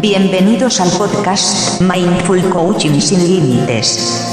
Bienvenidos al podcast Mindful Coaching sin Límites.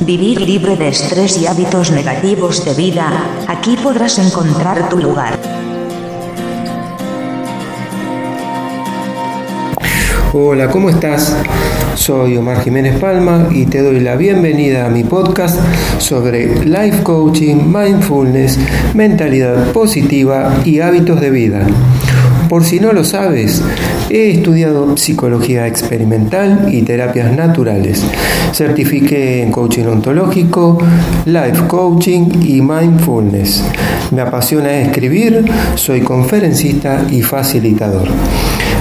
Vivir libre de estrés y hábitos negativos de vida, aquí podrás encontrar tu lugar. Hola, ¿cómo estás? Soy Omar Jiménez Palma y te doy la bienvenida a mi podcast sobre life coaching, mindfulness, mentalidad positiva y hábitos de vida. Por si no lo sabes, he estudiado psicología experimental y terapias naturales. Certifiqué en coaching ontológico, life coaching y mindfulness. Me apasiona escribir, soy conferencista y facilitador.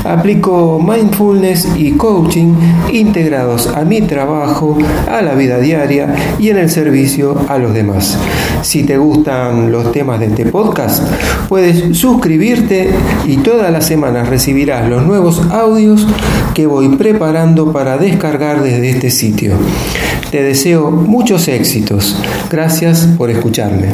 Aplico mindfulness y coaching integrados a mi trabajo, a la vida diaria y en el servicio a los demás. Si te gustan los temas de este podcast, puedes suscribirte y todas las semanas recibirás los nuevos audios que voy preparando para descargar desde este sitio. Te deseo muchos éxitos. Gracias por escucharme.